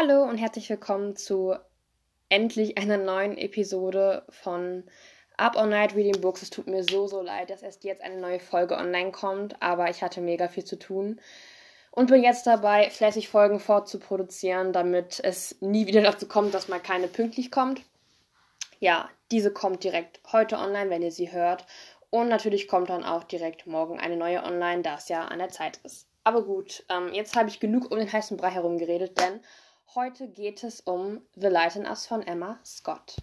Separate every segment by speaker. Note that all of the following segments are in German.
Speaker 1: Hallo und herzlich willkommen zu endlich einer neuen Episode von Up All Night Reading Books. Es tut mir so, so leid, dass erst jetzt eine neue Folge online kommt, aber ich hatte mega viel zu tun und bin jetzt dabei, fleißig Folgen fortzuproduzieren, damit es nie wieder dazu kommt, dass mal keine pünktlich kommt. Ja, diese kommt direkt heute online, wenn ihr sie hört. Und natürlich kommt dann auch direkt morgen eine neue online, da es ja an der Zeit ist. Aber gut, ähm, jetzt habe ich genug um den heißen Brei herum geredet, denn Heute geht es um The Light in Us von Emma Scott.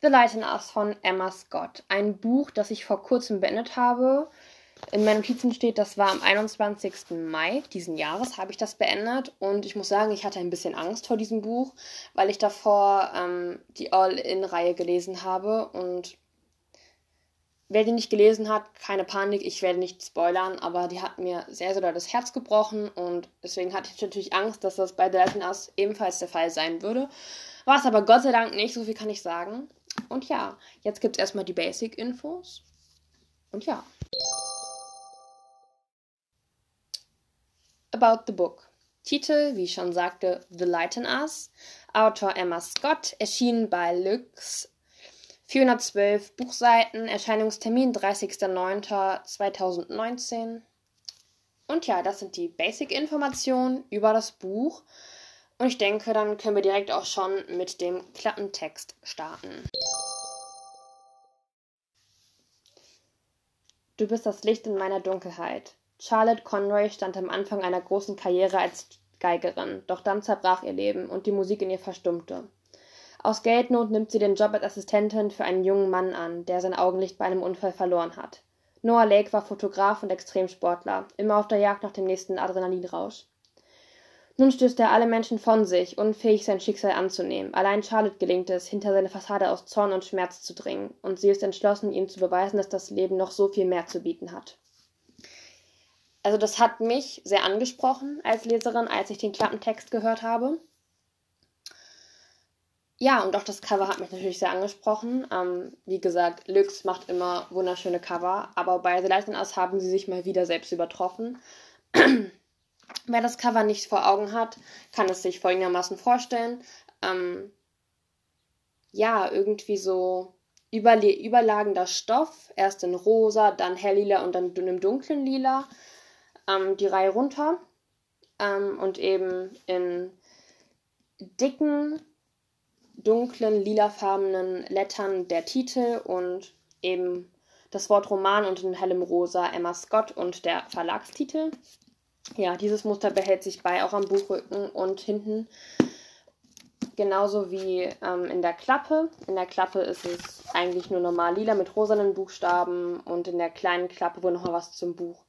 Speaker 1: The Light in Us von Emma Scott. Ein Buch, das ich vor kurzem beendet habe. In meinen Notizen steht, das war am 21. Mai diesen Jahres, habe ich das beendet. Und ich muss sagen, ich hatte ein bisschen Angst vor diesem Buch, weil ich davor ähm, die All-In-Reihe gelesen habe. Und Wer die nicht gelesen hat, keine Panik, ich werde nicht spoilern, aber die hat mir sehr, sehr doll das Herz gebrochen und deswegen hatte ich natürlich Angst, dass das bei The Legend Us ebenfalls der Fall sein würde. War es aber Gott sei Dank nicht, so viel kann ich sagen. Und ja, jetzt gibt es erstmal die Basic-Infos. Und ja. About the Book. Titel, wie ich schon sagte, The Light in Us. Autor Emma Scott, erschienen bei Lux 412 Buchseiten, Erscheinungstermin 30.09.2019. Und ja, das sind die Basic-Informationen über das Buch. Und ich denke, dann können wir direkt auch schon mit dem Klappentext starten. Du bist das Licht in meiner Dunkelheit. Charlotte Conroy stand am Anfang einer großen Karriere als Geigerin, doch dann zerbrach ihr Leben und die Musik in ihr verstummte. Aus Geldnot nimmt sie den Job als Assistentin für einen jungen Mann an, der sein Augenlicht bei einem Unfall verloren hat. Noah Lake war Fotograf und Extremsportler, immer auf der Jagd nach dem nächsten Adrenalinrausch. Nun stößt er alle Menschen von sich, unfähig sein Schicksal anzunehmen. Allein Charlotte gelingt es, hinter seine Fassade aus Zorn und Schmerz zu dringen, und sie ist entschlossen, ihm zu beweisen, dass das Leben noch so viel mehr zu bieten hat. Also das hat mich sehr angesprochen als Leserin, als ich den Klappentext gehört habe. Ja, und auch das Cover hat mich natürlich sehr angesprochen. Ähm, wie gesagt, Lux macht immer wunderschöne Cover, aber bei The Lightning Us haben sie sich mal wieder selbst übertroffen. Wer das Cover nicht vor Augen hat, kann es sich folgendermaßen vorstellen. Ähm, ja, irgendwie so überle überlagender Stoff, erst in rosa, dann helllila und dann in einem dunklen Lila, ähm, die Reihe runter ähm, und eben in dicken dunklen, lilafarbenen Lettern der Titel und eben das Wort Roman und in hellem Rosa Emma Scott und der Verlagstitel. Ja, dieses Muster behält sich bei, auch am Buchrücken und hinten. Genauso wie ähm, in der Klappe. In der Klappe ist es eigentlich nur normal lila mit rosanen Buchstaben und in der kleinen Klappe, wo nochmal was zum Buch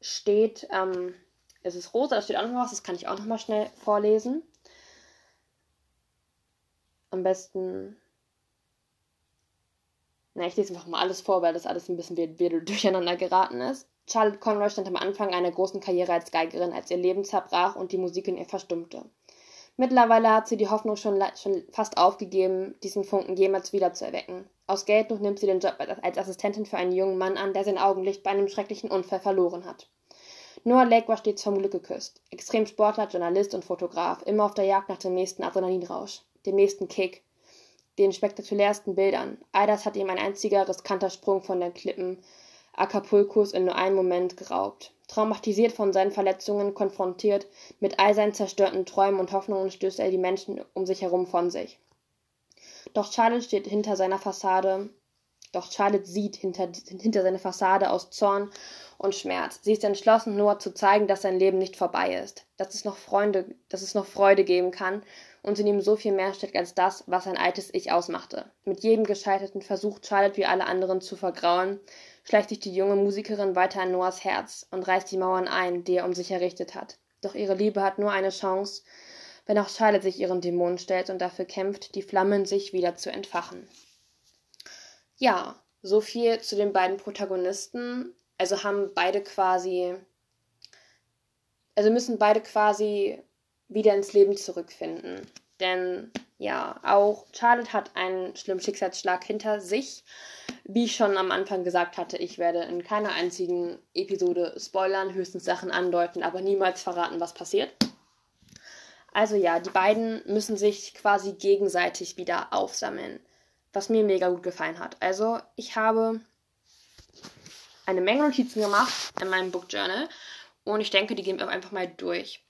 Speaker 1: steht, ähm, ist es rosa. Da steht auch noch was, das kann ich auch nochmal schnell vorlesen am besten. Na, ich lese einfach mal alles vor, weil das alles ein bisschen durcheinander geraten ist. Charlotte Conroy stand am Anfang einer großen Karriere als Geigerin, als ihr Leben zerbrach und die Musik in ihr verstummte. Mittlerweile hat sie die Hoffnung schon, schon fast aufgegeben, diesen Funken jemals wieder zu erwecken. Aus Geldnot nimmt sie den Job als Assistentin für einen jungen Mann an, der sein Augenlicht bei einem schrecklichen Unfall verloren hat. Noah Lake war stets vom Glück geküsst. Extremsportler, Journalist und Fotograf, immer auf der Jagd nach dem nächsten Adrenalinrausch dem nächsten Kick, den spektakulärsten Bildern. All das hat ihm ein einziger riskanter Sprung von den Klippen Acapulcos in nur einem Moment geraubt. Traumatisiert von seinen Verletzungen, konfrontiert mit all seinen zerstörten Träumen und Hoffnungen, stößt er die Menschen um sich herum von sich. Doch Charlotte steht hinter seiner Fassade, doch Charlotte sieht hinter, hinter seine Fassade aus Zorn und Schmerz. Sie ist entschlossen, Noah zu zeigen, dass sein Leben nicht vorbei ist, dass es noch Freunde, dass es noch Freude geben kann und in ihm so viel mehr steckt als das, was sein altes Ich ausmachte. Mit jedem gescheiterten Versuch, Charlotte wie alle anderen zu vergrauen, schleicht sich die junge Musikerin weiter an Noahs Herz und reißt die Mauern ein, die er um sich errichtet hat. Doch ihre Liebe hat nur eine Chance, wenn auch Charlotte sich ihren Dämonen stellt und dafür kämpft, die Flammen sich wieder zu entfachen. Ja, so viel zu den beiden Protagonisten. Also haben beide quasi, also müssen beide quasi wieder ins Leben zurückfinden. Denn ja, auch Charlotte hat einen schlimmen Schicksalsschlag hinter sich. Wie ich schon am Anfang gesagt hatte, ich werde in keiner einzigen Episode spoilern, höchstens Sachen andeuten, aber niemals verraten, was passiert. Also ja, die beiden müssen sich quasi gegenseitig wieder aufsammeln, was mir mega gut gefallen hat. Also ich habe eine Menge Notizen gemacht in meinem Book Journal und ich denke, die gehen wir einfach mal durch.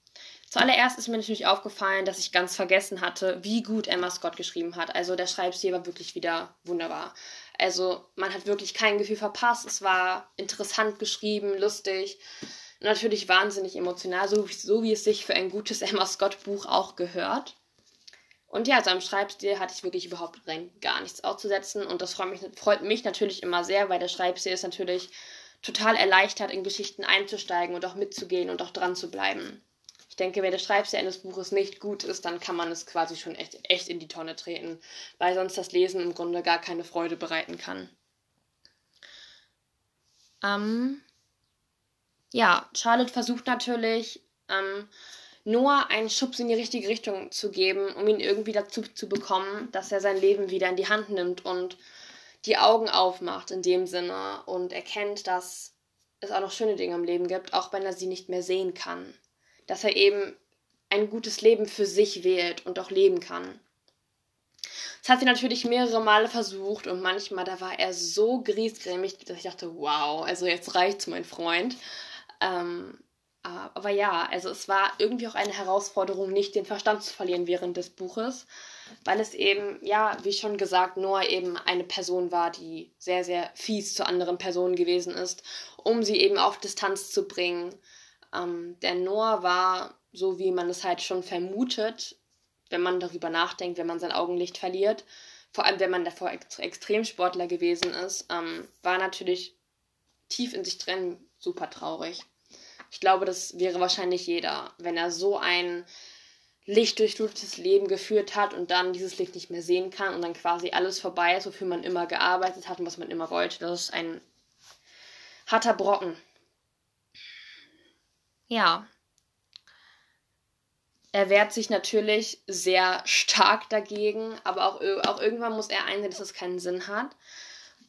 Speaker 1: Zuallererst ist mir natürlich aufgefallen, dass ich ganz vergessen hatte, wie gut Emma Scott geschrieben hat. Also der Schreibstil war wirklich wieder wunderbar. Also man hat wirklich kein Gefühl verpasst. Es war interessant geschrieben, lustig, natürlich wahnsinnig emotional, so, so wie es sich für ein gutes Emma Scott Buch auch gehört. Und ja, seinem Schreibstil hatte ich wirklich überhaupt gar nichts auszusetzen. Und das freut mich, freut mich natürlich immer sehr, weil der Schreibstil ist natürlich total erleichtert, in Geschichten einzusteigen und auch mitzugehen und auch dran zu bleiben ich denke, wenn der Schreibstil eines Buches nicht gut ist, dann kann man es quasi schon echt, echt in die Tonne treten, weil sonst das Lesen im Grunde gar keine Freude bereiten kann. Ähm, ja, Charlotte versucht natürlich, ähm, Noah einen Schubs in die richtige Richtung zu geben, um ihn irgendwie dazu zu bekommen, dass er sein Leben wieder in die Hand nimmt und die Augen aufmacht in dem Sinne und erkennt, dass es auch noch schöne Dinge im Leben gibt, auch wenn er sie nicht mehr sehen kann dass er eben ein gutes Leben für sich wählt und auch leben kann. Das hat sie natürlich mehrere Male versucht und manchmal, da war er so griesgrämig, dass ich dachte, wow, also jetzt reicht's, mein Freund. Ähm, aber ja, also es war irgendwie auch eine Herausforderung, nicht den Verstand zu verlieren während des Buches, weil es eben, ja, wie schon gesagt, Noah eben eine Person war, die sehr, sehr fies zu anderen Personen gewesen ist, um sie eben auf Distanz zu bringen ähm, der Noah war, so wie man es halt schon vermutet, wenn man darüber nachdenkt, wenn man sein Augenlicht verliert, vor allem wenn man davor Ext Extremsportler gewesen ist, ähm, war natürlich tief in sich drin super traurig. Ich glaube, das wäre wahrscheinlich jeder, wenn er so ein lichtdurchflutetes Leben geführt hat und dann dieses Licht nicht mehr sehen kann und dann quasi alles vorbei ist, wofür man immer gearbeitet hat und was man immer wollte. Das ist ein harter Brocken. Ja. Er wehrt sich natürlich sehr stark dagegen, aber auch, auch irgendwann muss er einsehen, dass es keinen Sinn hat.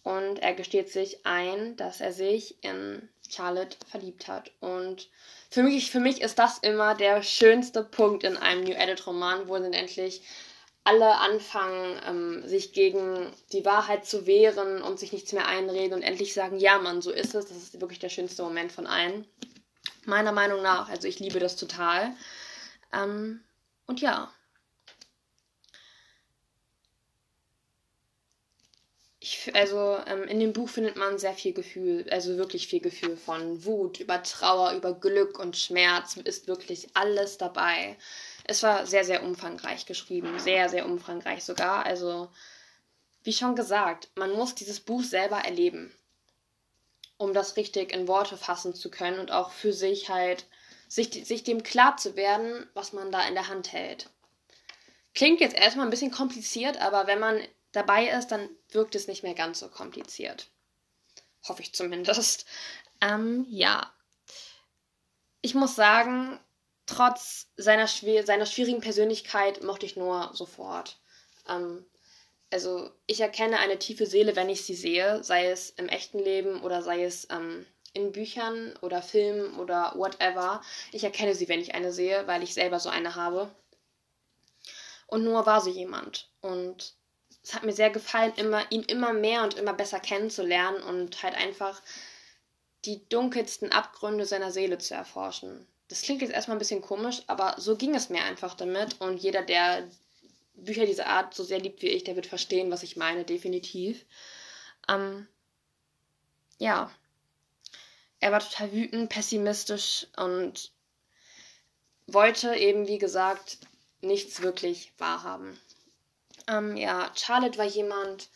Speaker 1: Und er gesteht sich ein, dass er sich in Charlotte verliebt hat. Und für mich, für mich ist das immer der schönste Punkt in einem New Edit-Roman, wo dann endlich alle anfangen, ähm, sich gegen die Wahrheit zu wehren und sich nichts mehr einreden und endlich sagen, ja Mann, so ist es. Das ist wirklich der schönste Moment von allen. Meiner Meinung nach. Also ich liebe das total. Ähm, und ja. Ich, also ähm, in dem Buch findet man sehr viel Gefühl, also wirklich viel Gefühl von Wut, über Trauer, über Glück und Schmerz ist wirklich alles dabei. Es war sehr, sehr umfangreich geschrieben, sehr, sehr umfangreich sogar. Also, wie schon gesagt, man muss dieses Buch selber erleben um das richtig in Worte fassen zu können und auch für sich halt, sich, sich dem klar zu werden, was man da in der Hand hält. Klingt jetzt erstmal ein bisschen kompliziert, aber wenn man dabei ist, dann wirkt es nicht mehr ganz so kompliziert. Hoffe ich zumindest. Ähm, ja. Ich muss sagen, trotz seiner, seiner schwierigen Persönlichkeit mochte ich Noah sofort. Ähm, also ich erkenne eine tiefe Seele, wenn ich sie sehe, sei es im echten Leben oder sei es ähm, in Büchern oder Filmen oder whatever. Ich erkenne sie, wenn ich eine sehe, weil ich selber so eine habe. Und Noah war so jemand. Und es hat mir sehr gefallen, immer, ihn immer mehr und immer besser kennenzulernen und halt einfach die dunkelsten Abgründe seiner Seele zu erforschen. Das klingt jetzt erstmal ein bisschen komisch, aber so ging es mir einfach damit. Und jeder, der Bücher dieser Art so sehr liebt wie ich, der wird verstehen, was ich meine, definitiv. Ähm, ja. Er war total wütend, pessimistisch und wollte eben, wie gesagt, nichts wirklich wahrhaben. Ähm, ja, Charlotte war jemand,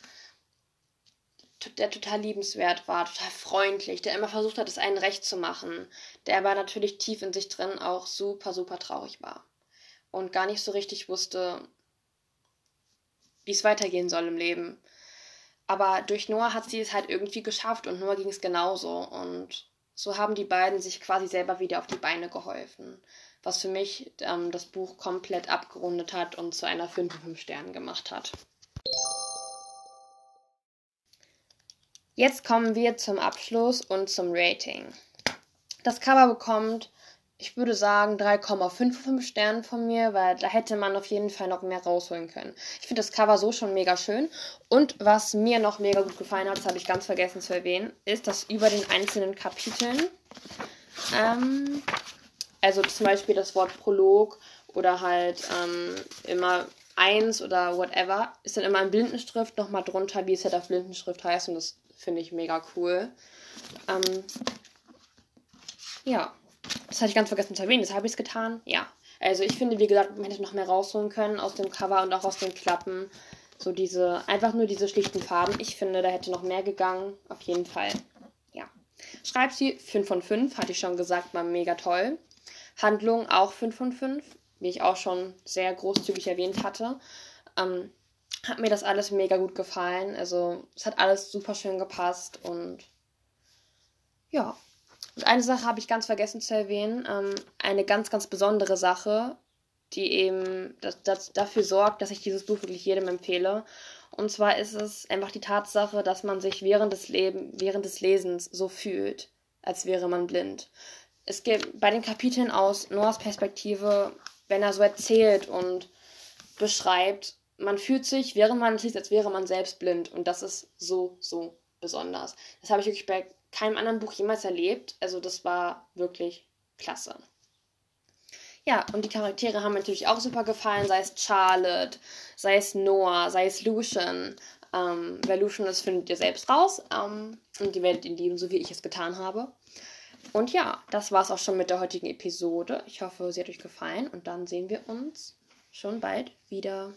Speaker 1: der total liebenswert war, total freundlich, der immer versucht hat, es einen recht zu machen, der aber natürlich tief in sich drin auch super, super traurig war und gar nicht so richtig wusste, wie es weitergehen soll im Leben. Aber durch Noah hat sie es halt irgendwie geschafft und Noah ging es genauso. Und so haben die beiden sich quasi selber wieder auf die Beine geholfen. Was für mich ähm, das Buch komplett abgerundet hat und zu einer 5 von 5 Sternen gemacht hat. Jetzt kommen wir zum Abschluss und zum Rating. Das Cover bekommt ich würde sagen 3,55 Sterne von mir, weil da hätte man auf jeden Fall noch mehr rausholen können. Ich finde das Cover so schon mega schön. Und was mir noch mega gut gefallen hat, das habe ich ganz vergessen zu erwähnen, ist, dass über den einzelnen Kapiteln, ähm, also zum Beispiel das Wort Prolog oder halt ähm, immer eins oder whatever, ist dann immer in Blindenschrift nochmal drunter, wie es halt auf Blindenschrift heißt. Und das finde ich mega cool. Ähm, ja. Das hatte ich ganz vergessen zu erwähnen. Das habe ich es getan. Ja. Also ich finde, wie gesagt, man hätte noch mehr rausholen können aus dem Cover und auch aus den Klappen. So diese, einfach nur diese schlichten Farben. Ich finde, da hätte noch mehr gegangen. Auf jeden Fall. Ja. Schreibt sie 5 von 5, hatte ich schon gesagt, war mega toll. Handlung auch 5 von 5, wie ich auch schon sehr großzügig erwähnt hatte. Ähm, hat mir das alles mega gut gefallen. Also es hat alles super schön gepasst und ja, und eine Sache habe ich ganz vergessen zu erwähnen. Ähm, eine ganz, ganz besondere Sache, die eben das, das dafür sorgt, dass ich dieses Buch wirklich jedem empfehle. Und zwar ist es einfach die Tatsache, dass man sich während des, Leben, während des Lesens so fühlt, als wäre man blind. Es gibt bei den Kapiteln aus Noahs Perspektive, wenn er so erzählt und beschreibt, man fühlt sich, während man liest, als wäre man selbst blind. Und das ist so, so besonders. Das habe ich wirklich bei keinem anderen Buch jemals erlebt. Also das war wirklich klasse. Ja, und die Charaktere haben natürlich auch super gefallen, sei es Charlotte, sei es Noah, sei es Lucian. Ähm, wer Lucian ist, findet ihr selbst raus. Ähm, und ihr werdet ihn lieben, so wie ich es getan habe. Und ja, das war es auch schon mit der heutigen Episode. Ich hoffe, sie hat euch gefallen und dann sehen wir uns schon bald wieder.